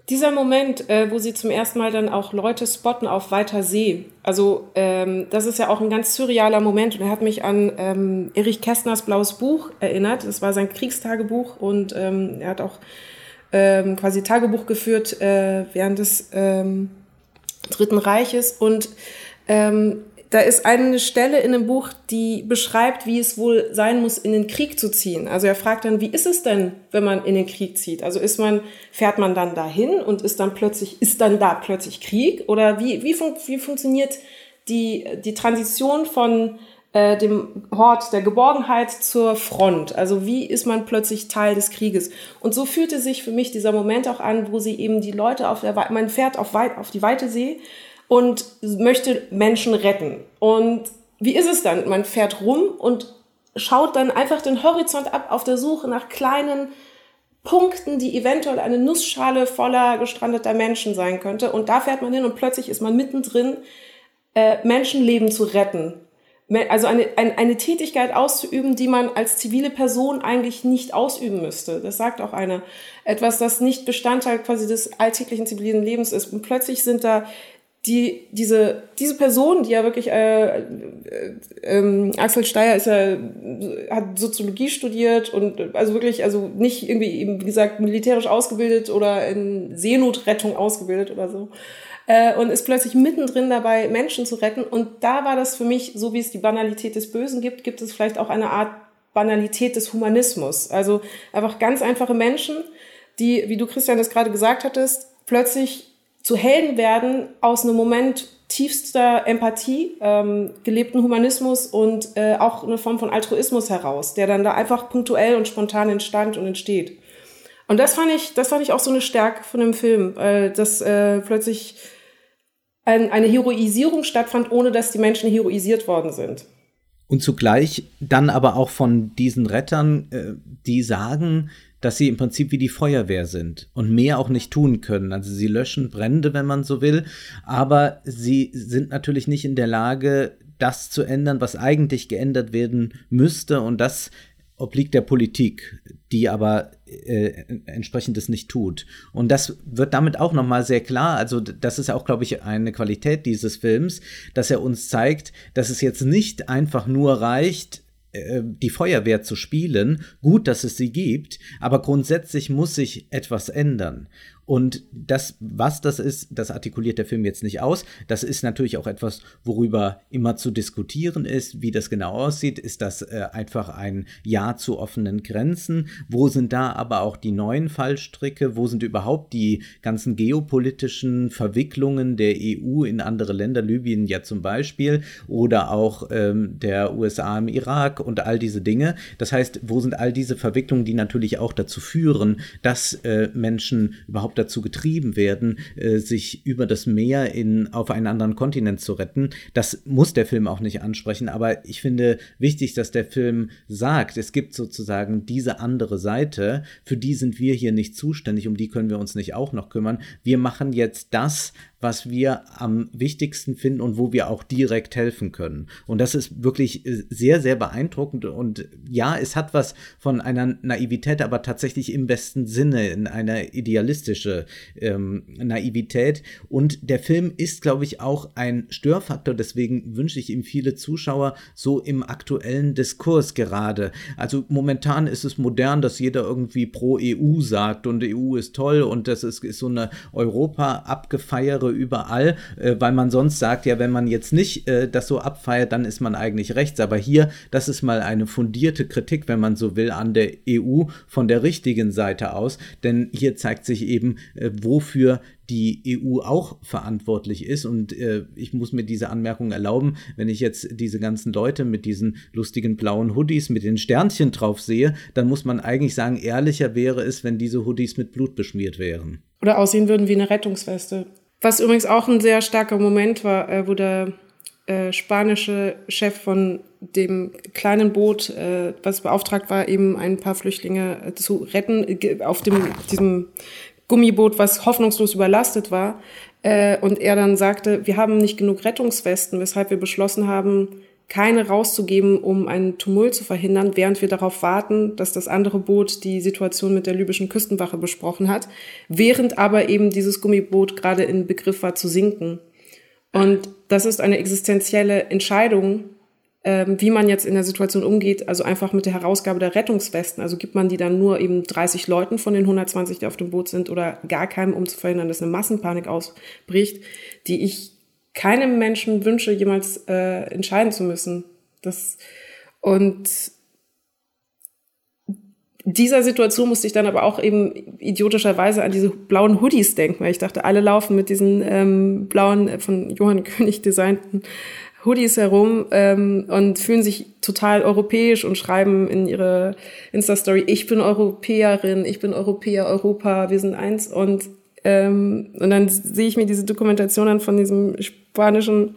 Dieser Moment, äh, wo sie zum ersten Mal dann auch Leute spotten auf weiter See, also ähm, das ist ja auch ein ganz surrealer Moment und er hat mich an ähm, Erich Kästners Blaues Buch erinnert. Das war sein Kriegstagebuch und ähm, er hat auch ähm, quasi Tagebuch geführt äh, während des ähm, Dritten Reiches und ähm, da ist eine Stelle in dem Buch, die beschreibt, wie es wohl sein muss, in den Krieg zu ziehen. Also er fragt dann, wie ist es denn, wenn man in den Krieg zieht? Also ist man, fährt man dann dahin und ist dann plötzlich, ist dann da plötzlich Krieg? Oder wie, wie, fun wie funktioniert die, die Transition von äh, dem Hort der Geborgenheit zur Front? Also wie ist man plötzlich Teil des Krieges? Und so fühlte sich für mich dieser Moment auch an, wo sie eben die Leute auf der, man fährt auf, auf die weite See und möchte Menschen retten. Und wie ist es dann? Man fährt rum und schaut dann einfach den Horizont ab auf der Suche nach kleinen Punkten, die eventuell eine Nussschale voller gestrandeter Menschen sein könnte. Und da fährt man hin und plötzlich ist man mittendrin, äh, Menschenleben zu retten. Also eine, eine, eine Tätigkeit auszuüben, die man als zivile Person eigentlich nicht ausüben müsste. Das sagt auch einer. Etwas, das nicht Bestandteil quasi des alltäglichen zivilen Lebens ist. Und plötzlich sind da die, diese, diese Person, die ja wirklich, äh, äh, ähm, Axel Steyer ist ja, hat Soziologie studiert und also wirklich, also nicht irgendwie eben, wie gesagt, militärisch ausgebildet oder in Seenotrettung ausgebildet oder so. Äh, und ist plötzlich mittendrin dabei, Menschen zu retten. Und da war das für mich, so wie es die Banalität des Bösen gibt, gibt es vielleicht auch eine Art Banalität des Humanismus. Also einfach ganz einfache Menschen, die, wie du Christian das gerade gesagt hattest, plötzlich zu Helden werden aus einem Moment tiefster Empathie, ähm, gelebten Humanismus und äh, auch eine Form von Altruismus heraus, der dann da einfach punktuell und spontan entstand und entsteht. Und das fand ich, das fand ich auch so eine Stärke von dem Film, äh, dass äh, plötzlich ein, eine Heroisierung stattfand, ohne dass die Menschen heroisiert worden sind. Und zugleich dann aber auch von diesen Rettern, äh, die sagen, dass sie im Prinzip wie die Feuerwehr sind und mehr auch nicht tun können. Also sie löschen Brände, wenn man so will, aber sie sind natürlich nicht in der Lage, das zu ändern, was eigentlich geändert werden müsste und das obliegt der Politik, die aber äh, entsprechend es nicht tut. Und das wird damit auch nochmal sehr klar. Also das ist auch, glaube ich, eine Qualität dieses Films, dass er uns zeigt, dass es jetzt nicht einfach nur reicht, äh, die Feuerwehr zu spielen. Gut, dass es sie gibt, aber grundsätzlich muss sich etwas ändern. Und das, was das ist, das artikuliert der Film jetzt nicht aus. Das ist natürlich auch etwas, worüber immer zu diskutieren ist, wie das genau aussieht. Ist das äh, einfach ein Ja zu offenen Grenzen? Wo sind da aber auch die neuen Fallstricke? Wo sind überhaupt die ganzen geopolitischen Verwicklungen der EU in andere Länder, Libyen ja zum Beispiel, oder auch ähm, der USA im Irak und all diese Dinge? Das heißt, wo sind all diese Verwicklungen, die natürlich auch dazu führen, dass äh, Menschen überhaupt dazu getrieben werden, äh, sich über das Meer in, auf einen anderen Kontinent zu retten. Das muss der Film auch nicht ansprechen, aber ich finde wichtig, dass der Film sagt, es gibt sozusagen diese andere Seite, für die sind wir hier nicht zuständig, um die können wir uns nicht auch noch kümmern. Wir machen jetzt das, was wir am wichtigsten finden und wo wir auch direkt helfen können. Und das ist wirklich äh, sehr, sehr beeindruckend. Und ja, es hat was von einer Naivität, aber tatsächlich im besten Sinne, in einer idealistische ähm, Naivität. Und der Film ist, glaube ich, auch ein Störfaktor. Deswegen wünsche ich ihm viele Zuschauer so im aktuellen Diskurs gerade. Also momentan ist es modern, dass jeder irgendwie pro EU sagt und EU ist toll und das ist, ist so eine Europa abgefeiere überall, äh, weil man sonst sagt, ja, wenn man jetzt nicht äh, das so abfeiert, dann ist man eigentlich rechts. Aber hier, das ist mal eine fundierte Kritik, wenn man so will, an der EU von der richtigen Seite aus. Denn hier zeigt sich eben, äh, wofür die EU auch verantwortlich ist. Und äh, ich muss mir diese Anmerkung erlauben, wenn ich jetzt diese ganzen Leute mit diesen lustigen blauen Hoodies mit den Sternchen drauf sehe, dann muss man eigentlich sagen, ehrlicher wäre es, wenn diese Hoodies mit Blut beschmiert wären. Oder aussehen würden wie eine Rettungsweste. Was übrigens auch ein sehr starker Moment war, äh, wo der äh, spanische Chef von dem kleinen Boot, äh, was beauftragt war, eben ein paar Flüchtlinge äh, zu retten, auf dem, diesem Gummiboot, was hoffnungslos überlastet war. Äh, und er dann sagte, wir haben nicht genug Rettungswesten, weshalb wir beschlossen haben, keine rauszugeben, um einen Tumult zu verhindern, während wir darauf warten, dass das andere Boot die Situation mit der libyschen Küstenwache besprochen hat, während aber eben dieses Gummiboot gerade in Begriff war zu sinken. Und das ist eine existenzielle Entscheidung, ähm, wie man jetzt in der Situation umgeht, also einfach mit der Herausgabe der Rettungswesten. Also gibt man die dann nur eben 30 Leuten von den 120, die auf dem Boot sind, oder gar keinem, um zu verhindern, dass eine Massenpanik ausbricht, die ich keinem Menschen wünsche, jemals äh, entscheiden zu müssen. Das, und dieser Situation musste ich dann aber auch eben idiotischerweise an diese blauen Hoodies denken, weil ich dachte, alle laufen mit diesen ähm, blauen, äh, von Johann (laughs) König designten Hoodies herum ähm, und fühlen sich total europäisch und schreiben in ihre Insta-Story, ich bin Europäerin, ich bin Europäer, Europa, wir sind eins. Und, ähm, und dann sehe ich mir diese Dokumentation an von diesem spanischen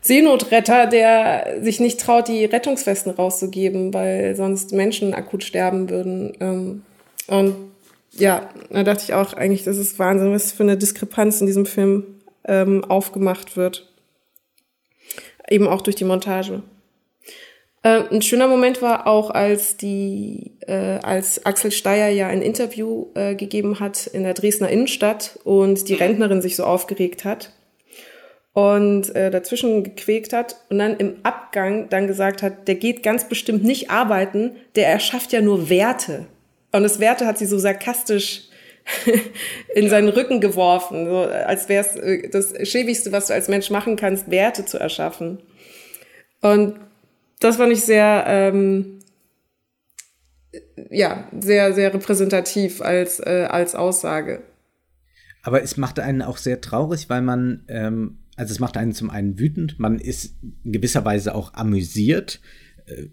Seenotretter, der sich nicht traut, die Rettungswesten rauszugeben, weil sonst Menschen akut sterben würden. Ähm, und ja, da dachte ich auch eigentlich, das ist Wahnsinn, was für eine Diskrepanz in diesem Film ähm, aufgemacht wird eben auch durch die Montage. Äh, ein schöner Moment war auch, als die, äh, als Axel Steyer ja ein Interview äh, gegeben hat in der Dresdner Innenstadt und die Rentnerin sich so aufgeregt hat und äh, dazwischen gequäkt hat und dann im Abgang dann gesagt hat, der geht ganz bestimmt nicht arbeiten, der erschafft ja nur Werte. Und das Werte hat sie so sarkastisch (laughs) in seinen Rücken geworfen, so als wäre es äh, das Schäbigste, was du als Mensch machen kannst, Werte zu erschaffen. Und das fand ich sehr, ähm, ja, sehr, sehr repräsentativ als, äh, als Aussage. Aber es macht einen auch sehr traurig, weil man, ähm, also es macht einen zum einen wütend, man ist in gewisser Weise auch amüsiert. Äh,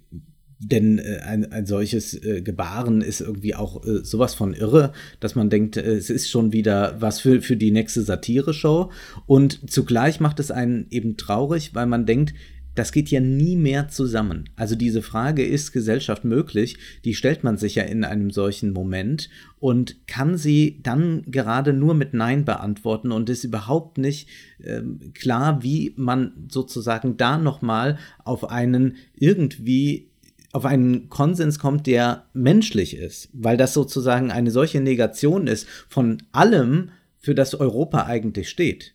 denn äh, ein, ein solches äh, Gebaren ist irgendwie auch sowas von irre, dass man denkt, es ist schon wieder was für, für die nächste Satire-Show. Und zugleich macht es einen eben traurig, weil man denkt, das geht ja nie mehr zusammen. Also diese Frage, ist Gesellschaft möglich, die stellt man sich ja in einem solchen Moment und kann sie dann gerade nur mit Nein beantworten und ist überhaupt nicht ähm, klar, wie man sozusagen da nochmal auf einen irgendwie auf einen Konsens kommt, der menschlich ist, weil das sozusagen eine solche Negation ist von allem, für das Europa eigentlich steht,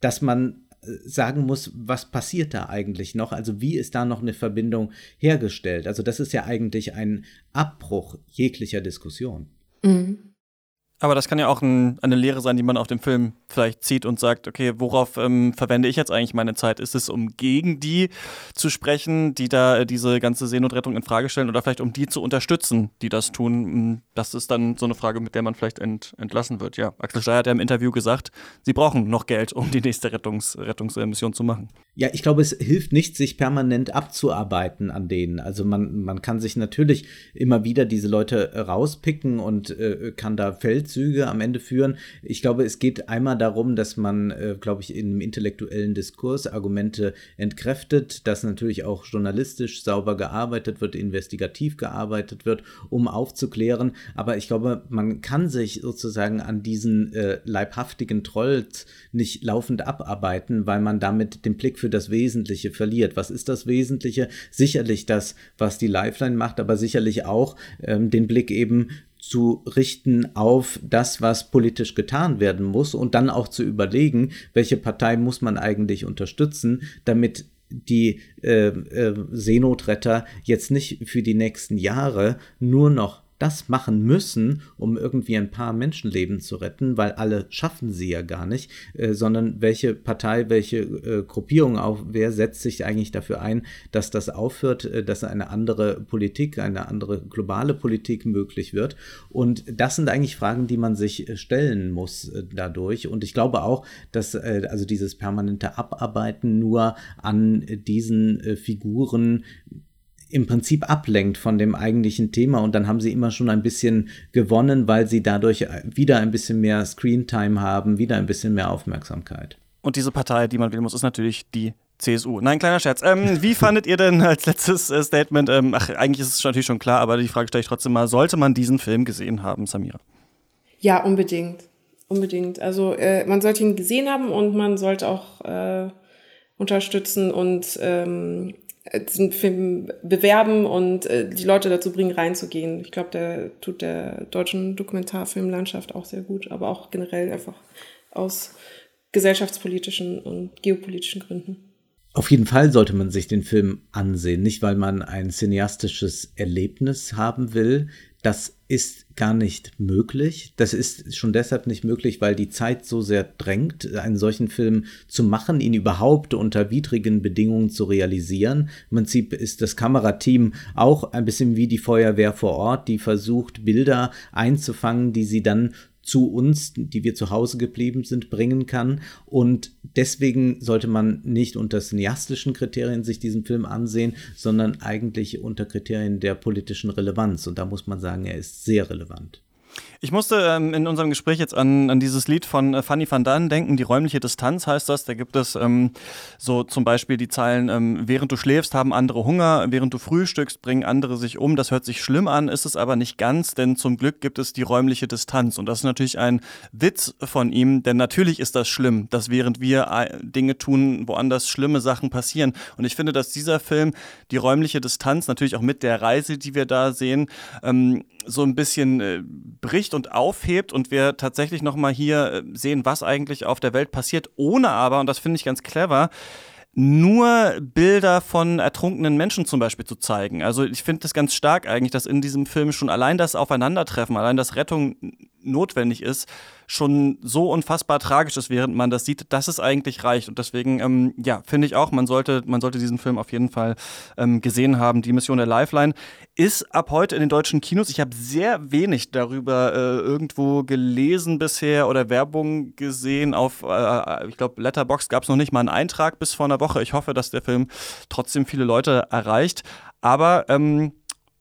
dass man äh, sagen muss, was passiert da eigentlich noch? Also wie ist da noch eine Verbindung hergestellt? Also das ist ja eigentlich ein Abbruch jeglicher Diskussion. Mhm. Aber das kann ja auch ein, eine Lehre sein, die man auf dem Film vielleicht zieht und sagt, okay, worauf ähm, verwende ich jetzt eigentlich meine Zeit? Ist es, um gegen die zu sprechen, die da äh, diese ganze Seenotrettung in Frage stellen oder vielleicht um die zu unterstützen, die das tun? Hm, das ist dann so eine Frage, mit der man vielleicht ent, entlassen wird. Ja, Axel Steyer hat ja im Interview gesagt, sie brauchen noch Geld, um die nächste Rettungs, Rettungsmission zu machen. Ja, ich glaube, es hilft nicht, sich permanent abzuarbeiten an denen. Also man, man kann sich natürlich immer wieder diese Leute rauspicken und äh, kann da Feldzüge am Ende führen. Ich glaube, es geht einmal darum, dass man, äh, glaube ich, einem intellektuellen Diskurs Argumente entkräftet, dass natürlich auch journalistisch sauber gearbeitet wird, investigativ gearbeitet wird, um aufzuklären. Aber ich glaube, man kann sich sozusagen an diesen äh, leibhaftigen Trolls nicht laufend abarbeiten, weil man damit den Blick für das Wesentliche verliert. Was ist das Wesentliche? Sicherlich das, was die Lifeline macht, aber sicherlich auch ähm, den Blick eben zu richten auf das, was politisch getan werden muss und dann auch zu überlegen, welche Partei muss man eigentlich unterstützen, damit die äh, äh, Seenotretter jetzt nicht für die nächsten Jahre nur noch das machen müssen, um irgendwie ein paar Menschenleben zu retten, weil alle schaffen sie ja gar nicht, äh, sondern welche Partei, welche äh, Gruppierung auf, wer setzt sich eigentlich dafür ein, dass das aufhört, äh, dass eine andere Politik, eine andere globale Politik möglich wird. Und das sind eigentlich Fragen, die man sich äh, stellen muss äh, dadurch. Und ich glaube auch, dass äh, also dieses permanente Abarbeiten nur an diesen Figuren im Prinzip ablenkt von dem eigentlichen Thema und dann haben sie immer schon ein bisschen gewonnen, weil sie dadurch wieder ein bisschen mehr Screentime haben, wieder ein bisschen mehr Aufmerksamkeit. Und diese Partei, die man wählen muss, ist natürlich die CSU. Nein, kleiner Scherz. Ähm, wie fandet ihr denn als letztes äh, Statement, ähm, ach, eigentlich ist es natürlich schon klar, aber die Frage stelle ich trotzdem mal, sollte man diesen Film gesehen haben, Samira? Ja, unbedingt. Unbedingt. Also äh, man sollte ihn gesehen haben und man sollte auch äh, unterstützen und ähm, bewerben und äh, die Leute dazu bringen, reinzugehen. Ich glaube, der tut der deutschen Dokumentarfilmlandschaft auch sehr gut, aber auch generell einfach aus gesellschaftspolitischen und geopolitischen Gründen. Auf jeden Fall sollte man sich den Film ansehen, nicht weil man ein cineastisches Erlebnis haben will. Das ist gar nicht möglich. Das ist schon deshalb nicht möglich, weil die Zeit so sehr drängt, einen solchen Film zu machen, ihn überhaupt unter widrigen Bedingungen zu realisieren. Im Prinzip ist das Kamerateam auch ein bisschen wie die Feuerwehr vor Ort, die versucht, Bilder einzufangen, die sie dann zu uns, die wir zu Hause geblieben sind, bringen kann. Und deswegen sollte man nicht unter cineastischen Kriterien sich diesen Film ansehen, sondern eigentlich unter Kriterien der politischen Relevanz. Und da muss man sagen, er ist sehr relevant. Ich musste ähm, in unserem Gespräch jetzt an, an dieses Lied von äh, Fanny van Dan denken, die räumliche Distanz heißt das. Da gibt es ähm, so zum Beispiel die Zeilen, ähm, während du schläfst, haben andere Hunger, während du frühstückst, bringen andere sich um. Das hört sich schlimm an, ist es aber nicht ganz, denn zum Glück gibt es die räumliche Distanz. Und das ist natürlich ein Witz von ihm, denn natürlich ist das schlimm, dass während wir äh, Dinge tun, woanders schlimme Sachen passieren. Und ich finde, dass dieser Film die räumliche Distanz, natürlich auch mit der Reise, die wir da sehen, ähm, so ein bisschen äh, bricht und aufhebt und wir tatsächlich nochmal hier äh, sehen, was eigentlich auf der Welt passiert, ohne aber, und das finde ich ganz clever, nur Bilder von ertrunkenen Menschen zum Beispiel zu zeigen. Also ich finde das ganz stark eigentlich, dass in diesem Film schon allein das Aufeinandertreffen, allein das Rettung notwendig ist, schon so unfassbar tragisch ist, während man das sieht, dass es eigentlich reicht. Und deswegen, ähm, ja, finde ich auch, man sollte, man sollte diesen Film auf jeden Fall ähm, gesehen haben. Die Mission der Lifeline ist ab heute in den deutschen Kinos. Ich habe sehr wenig darüber äh, irgendwo gelesen bisher oder Werbung gesehen. Auf, äh, ich glaube, Letterbox gab es noch nicht mal einen Eintrag bis vor einer Woche. Ich hoffe, dass der Film trotzdem viele Leute erreicht. Aber ähm,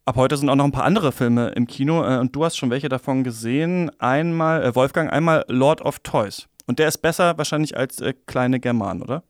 Ab heute sind auch noch ein paar andere Filme im Kino äh, und du hast schon welche davon gesehen. Einmal, äh, Wolfgang, einmal Lord of Toys. Und der ist besser wahrscheinlich als äh, Kleine German, oder?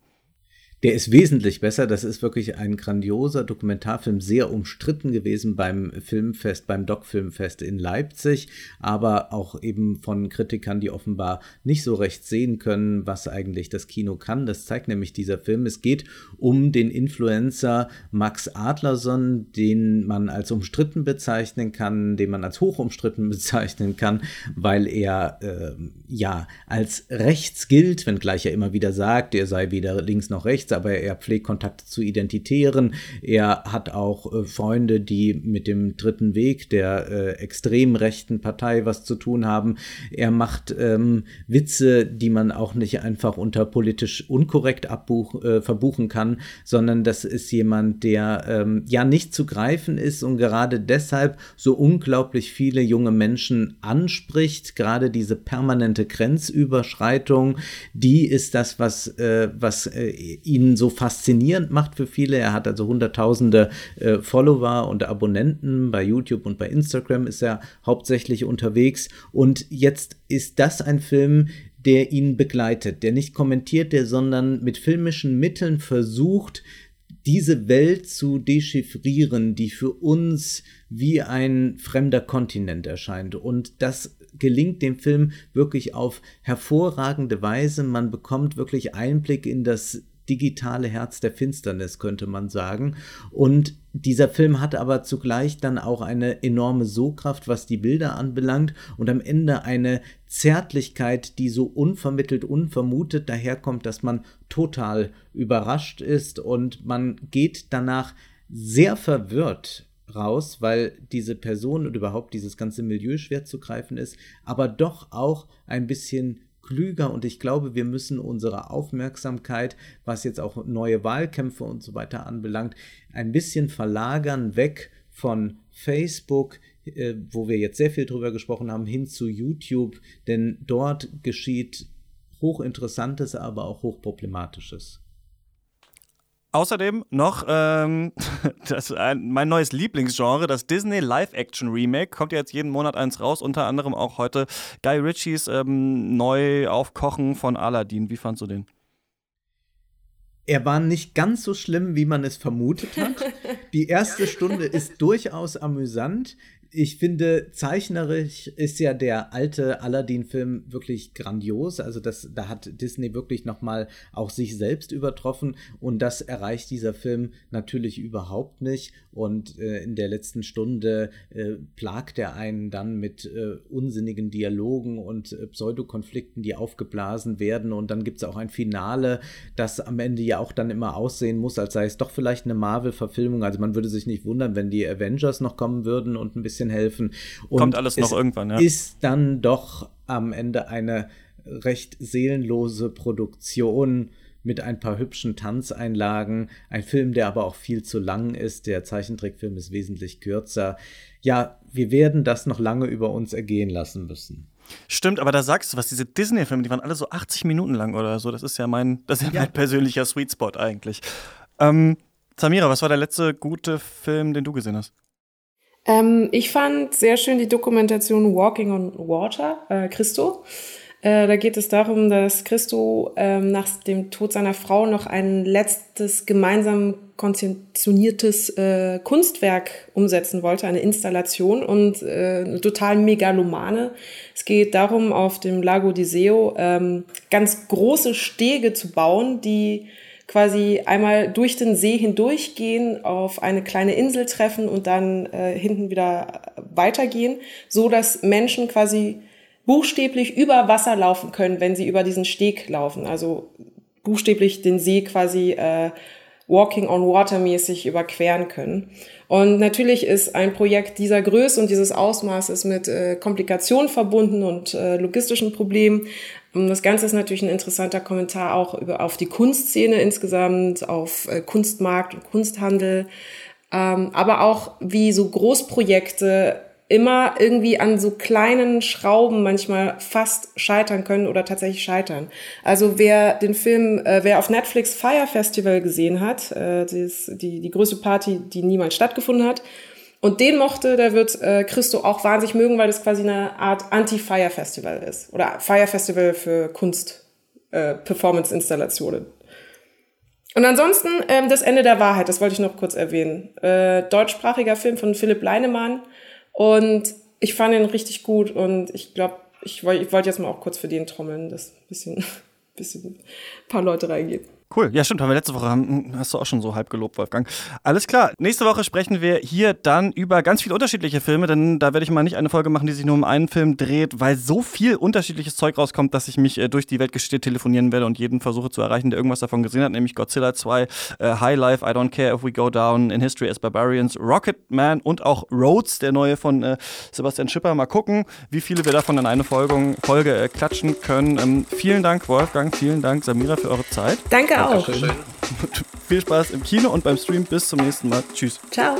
Der ist wesentlich besser. Das ist wirklich ein grandioser Dokumentarfilm, sehr umstritten gewesen beim Filmfest, beim Doc-Filmfest in Leipzig, aber auch eben von Kritikern, die offenbar nicht so recht sehen können, was eigentlich das Kino kann. Das zeigt nämlich dieser Film. Es geht um den Influencer Max Adlerson, den man als umstritten bezeichnen kann, den man als hoch umstritten (laughs) bezeichnen kann, weil er äh, ja als rechts gilt, wenngleich er immer wieder sagt, er sei weder links noch rechts rechts, aber er pflegt Kontakte zu Identitären. Er hat auch äh, Freunde, die mit dem Dritten Weg der äh, extrem rechten Partei was zu tun haben. Er macht ähm, Witze, die man auch nicht einfach unter politisch unkorrekt abbuch, äh, verbuchen kann, sondern das ist jemand, der ähm, ja nicht zu greifen ist und gerade deshalb so unglaublich viele junge Menschen anspricht. Gerade diese permanente Grenzüberschreitung, die ist das, was, äh, was äh, ihn ihn so faszinierend macht für viele. Er hat also hunderttausende äh, Follower und Abonnenten bei YouTube und bei Instagram ist er hauptsächlich unterwegs. Und jetzt ist das ein Film, der ihn begleitet, der nicht kommentiert, der sondern mit filmischen Mitteln versucht, diese Welt zu dechiffrieren, die für uns wie ein fremder Kontinent erscheint. Und das gelingt dem Film wirklich auf hervorragende Weise. Man bekommt wirklich Einblick in das digitale Herz der Finsternis, könnte man sagen. Und dieser Film hat aber zugleich dann auch eine enorme Sogkraft, was die Bilder anbelangt und am Ende eine Zärtlichkeit, die so unvermittelt, unvermutet daherkommt, dass man total überrascht ist und man geht danach sehr verwirrt raus, weil diese Person und überhaupt dieses ganze Milieu schwer zu greifen ist, aber doch auch ein bisschen klüger und ich glaube, wir müssen unsere Aufmerksamkeit, was jetzt auch neue Wahlkämpfe und so weiter anbelangt, ein bisschen verlagern weg von Facebook, äh, wo wir jetzt sehr viel drüber gesprochen haben, hin zu YouTube, denn dort geschieht hochinteressantes, aber auch hochproblematisches. Außerdem noch ähm, (laughs) das ein, mein neues Lieblingsgenre, das Disney Live-Action-Remake. Kommt ja jetzt jeden Monat eins raus, unter anderem auch heute Guy Ritchies ähm, Neuaufkochen von Aladdin. Wie fandst du den? Er war nicht ganz so schlimm, wie man es vermutet hat. (laughs) Die erste Stunde ist durchaus amüsant ich finde, zeichnerisch ist ja der alte Aladdin-Film wirklich grandios. Also das, da hat Disney wirklich nochmal auch sich selbst übertroffen und das erreicht dieser Film natürlich überhaupt nicht. Und äh, in der letzten Stunde äh, plagt er einen dann mit äh, unsinnigen Dialogen und äh, Pseudokonflikten, die aufgeblasen werden. Und dann gibt es auch ein Finale, das am Ende ja auch dann immer aussehen muss, als sei es doch vielleicht eine Marvel-Verfilmung. Also man würde sich nicht wundern, wenn die Avengers noch kommen würden und ein bisschen bisschen helfen. Und Kommt alles noch irgendwann, ja. Ist dann doch am Ende eine recht seelenlose Produktion mit ein paar hübschen Tanzeinlagen. Ein Film, der aber auch viel zu lang ist. Der Zeichentrickfilm ist wesentlich kürzer. Ja, wir werden das noch lange über uns ergehen lassen müssen. Stimmt, aber da sagst du was, diese Disney-Filme, die waren alle so 80 Minuten lang oder so. Das ist ja mein, das ist ja, ja. mein persönlicher Sweet Spot eigentlich. Ähm, Samira, was war der letzte gute Film, den du gesehen hast? Ähm, ich fand sehr schön die Dokumentation Walking on Water, äh, Christo. Äh, da geht es darum, dass Christo ähm, nach dem Tod seiner Frau noch ein letztes gemeinsam konzeptioniertes äh, Kunstwerk umsetzen wollte, eine Installation und äh, total megalomane. Es geht darum, auf dem Lago di Seo ähm, ganz große Stege zu bauen, die quasi einmal durch den See hindurchgehen, auf eine kleine Insel treffen und dann äh, hinten wieder weitergehen, so dass Menschen quasi buchstäblich über Wasser laufen können, wenn sie über diesen Steg laufen. Also buchstäblich den See quasi äh, Walking on Water mäßig überqueren können. Und natürlich ist ein Projekt dieser Größe und dieses Ausmaßes mit äh, Komplikationen verbunden und äh, logistischen Problemen. Und das Ganze ist natürlich ein interessanter Kommentar auch über, auf die Kunstszene insgesamt, auf äh, Kunstmarkt und Kunsthandel, ähm, aber auch wie so Großprojekte immer irgendwie an so kleinen Schrauben manchmal fast scheitern können oder tatsächlich scheitern. Also wer den Film, äh, wer auf Netflix Fire Festival gesehen hat, äh, das, die, die größte Party, die niemals stattgefunden hat, und den mochte, der wird äh, Christo auch wahnsinnig mögen, weil das quasi eine Art Anti-Fire Festival ist. Oder Fire Festival für Kunst, äh, Performance-Installationen. Und ansonsten ähm, das Ende der Wahrheit, das wollte ich noch kurz erwähnen. Äh, deutschsprachiger Film von Philipp Leinemann. Und ich fand ihn richtig gut und ich glaube, ich, wollte ich wollte jetzt mal auch kurz für den trommeln, dass ein bisschen, (laughs) bisschen ein paar Leute reingehen. Cool. Ja, stimmt. Haben wir letzte Woche haben, hast du auch schon so halb gelobt, Wolfgang. Alles klar. Nächste Woche sprechen wir hier dann über ganz viele unterschiedliche Filme, denn da werde ich mal nicht eine Folge machen, die sich nur um einen Film dreht, weil so viel unterschiedliches Zeug rauskommt, dass ich mich äh, durch die Weltgeschichte telefonieren werde und jeden versuche zu erreichen, der irgendwas davon gesehen hat, nämlich Godzilla 2, äh, High Life, I Don't Care If We Go Down, In History as Barbarians, Rocket Man und auch Rhodes, der neue von äh, Sebastian Schipper. Mal gucken, wie viele wir davon in eine Folge, Folge äh, klatschen können. Ähm, vielen Dank, Wolfgang. Vielen Dank, Samira, für eure Zeit. Danke auch. Viel Spaß im Kino und beim Stream. Bis zum nächsten Mal. Tschüss. Ciao.